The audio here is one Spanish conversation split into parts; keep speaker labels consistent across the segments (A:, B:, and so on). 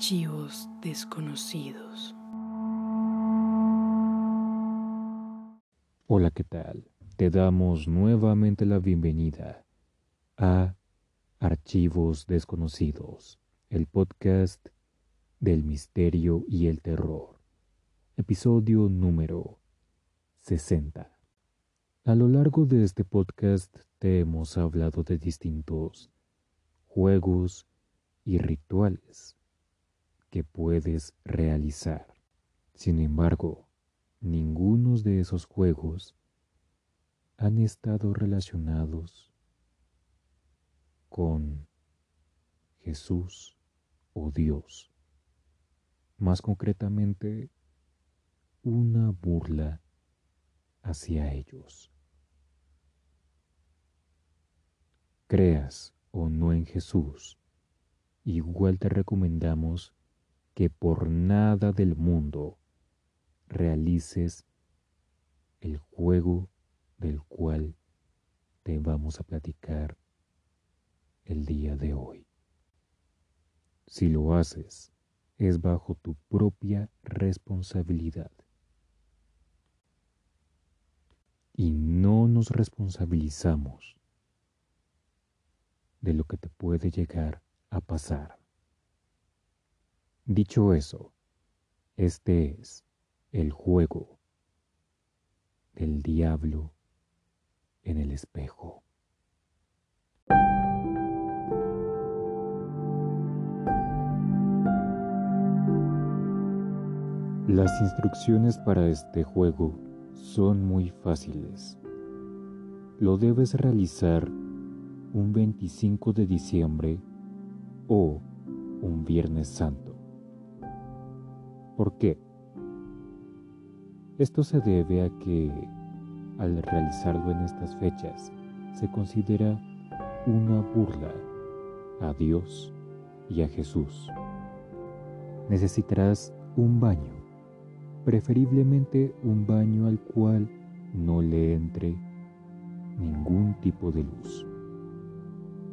A: Archivos desconocidos.
B: Hola, ¿qué tal? Te damos nuevamente la bienvenida a Archivos desconocidos, el podcast del misterio y el terror. Episodio número 60. A lo largo de este podcast te hemos hablado de distintos juegos y rituales que puedes realizar. Sin embargo, ninguno de esos juegos han estado relacionados con Jesús o Dios. Más concretamente, una burla hacia ellos. Creas o no en Jesús, igual te recomendamos que por nada del mundo realices el juego del cual te vamos a platicar el día de hoy. Si lo haces, es bajo tu propia responsabilidad. Y no nos responsabilizamos de lo que te puede llegar a pasar. Dicho eso, este es el juego del diablo en el espejo. Las instrucciones para este juego son muy fáciles. Lo debes realizar un 25 de diciembre o un Viernes Santo. ¿Por qué? Esto se debe a que al realizarlo en estas fechas se considera una burla a Dios y a Jesús. Necesitarás un baño, preferiblemente un baño al cual no le entre ningún tipo de luz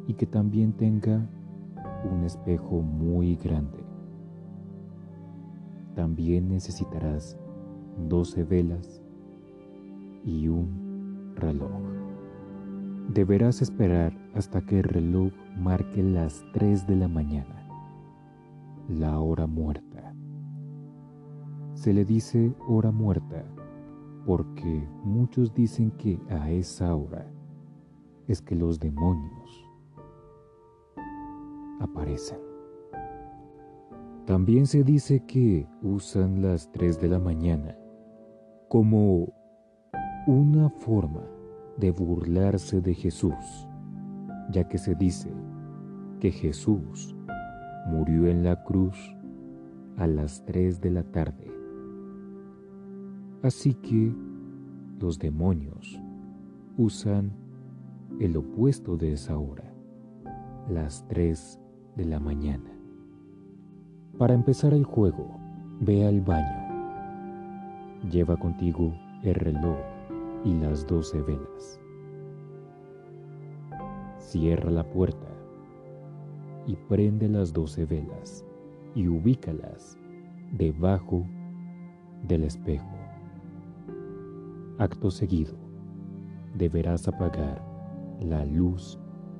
B: y que también tenga un espejo muy grande. También necesitarás 12 velas y un reloj. Deberás esperar hasta que el reloj marque las 3 de la mañana, la hora muerta. Se le dice hora muerta porque muchos dicen que a esa hora es que los demonios aparecen. También se dice que usan las 3 de la mañana como una forma de burlarse de Jesús, ya que se dice que Jesús murió en la cruz a las 3 de la tarde. Así que los demonios usan el opuesto de esa hora, las 3 de la mañana. Para empezar el juego, ve al baño. Lleva contigo el reloj y las doce velas. Cierra la puerta y prende las doce velas y ubícalas debajo del espejo. Acto seguido, deberás apagar la luz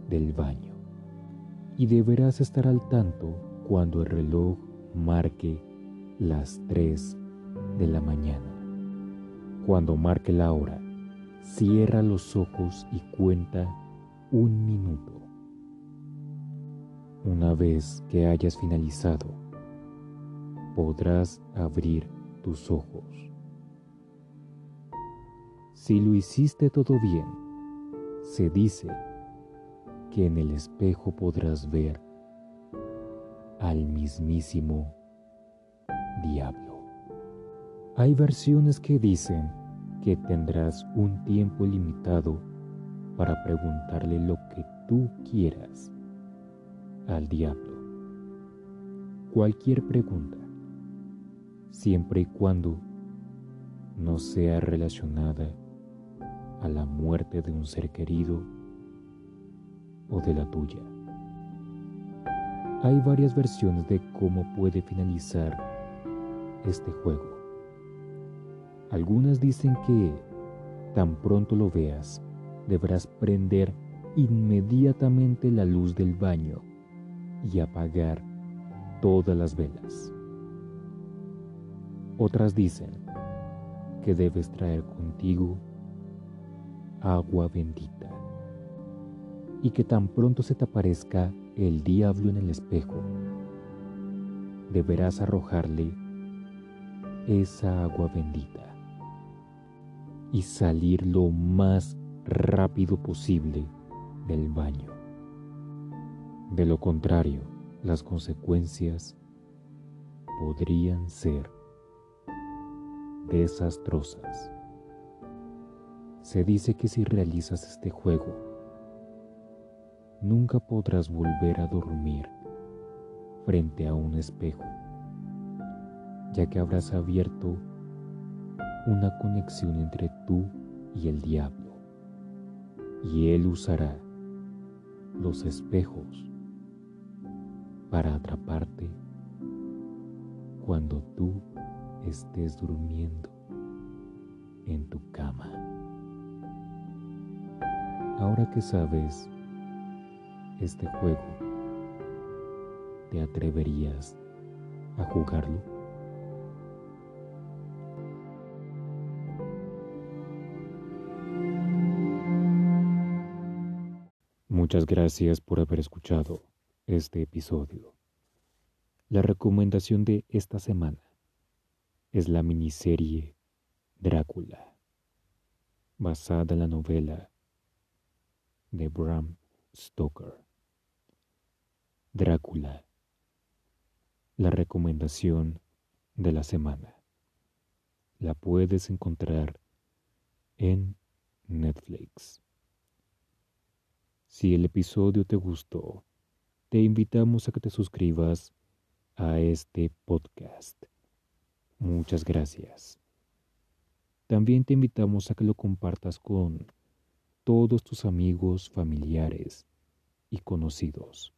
B: del baño y deberás estar al tanto cuando el reloj marque las 3 de la mañana. Cuando marque la hora, cierra los ojos y cuenta un minuto. Una vez que hayas finalizado, podrás abrir tus ojos. Si lo hiciste todo bien, se dice que en el espejo podrás ver al mismísimo diablo. Hay versiones que dicen que tendrás un tiempo limitado para preguntarle lo que tú quieras al diablo. Cualquier pregunta, siempre y cuando no sea relacionada a la muerte de un ser querido o de la tuya. Hay varias versiones de cómo puede finalizar este juego. Algunas dicen que tan pronto lo veas, deberás prender inmediatamente la luz del baño y apagar todas las velas. Otras dicen que debes traer contigo agua bendita y que tan pronto se te aparezca el diablo en el espejo, deberás arrojarle esa agua bendita y salir lo más rápido posible del baño. De lo contrario, las consecuencias podrían ser desastrosas. Se dice que si realizas este juego, nunca podrás volver a dormir frente a un espejo, ya que habrás abierto una conexión entre tú y el diablo, y él usará los espejos para atraparte cuando tú estés durmiendo en tu cama. Ahora que sabes este juego, ¿te atreverías a jugarlo? Muchas gracias por haber escuchado este episodio. La recomendación de esta semana es la miniserie Drácula, basada en la novela de Bram Stoker. Drácula, la recomendación de la semana. La puedes encontrar en Netflix. Si el episodio te gustó, te invitamos a que te suscribas a este podcast. Muchas gracias. También te invitamos a que lo compartas con todos tus amigos, familiares y conocidos.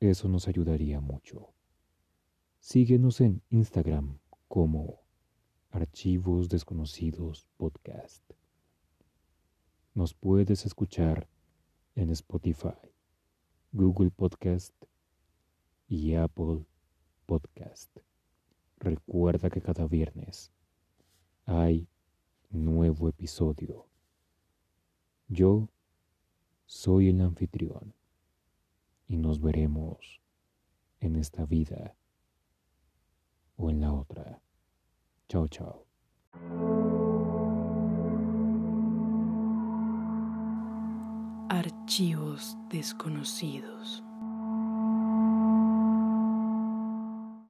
B: Eso nos ayudaría mucho. Síguenos en Instagram como Archivos Desconocidos Podcast. Nos puedes escuchar en Spotify, Google Podcast y Apple Podcast. Recuerda que cada viernes hay nuevo episodio. Yo soy el anfitrión y nos veremos en esta vida o en la otra. Chao, chao.
A: Archivos desconocidos.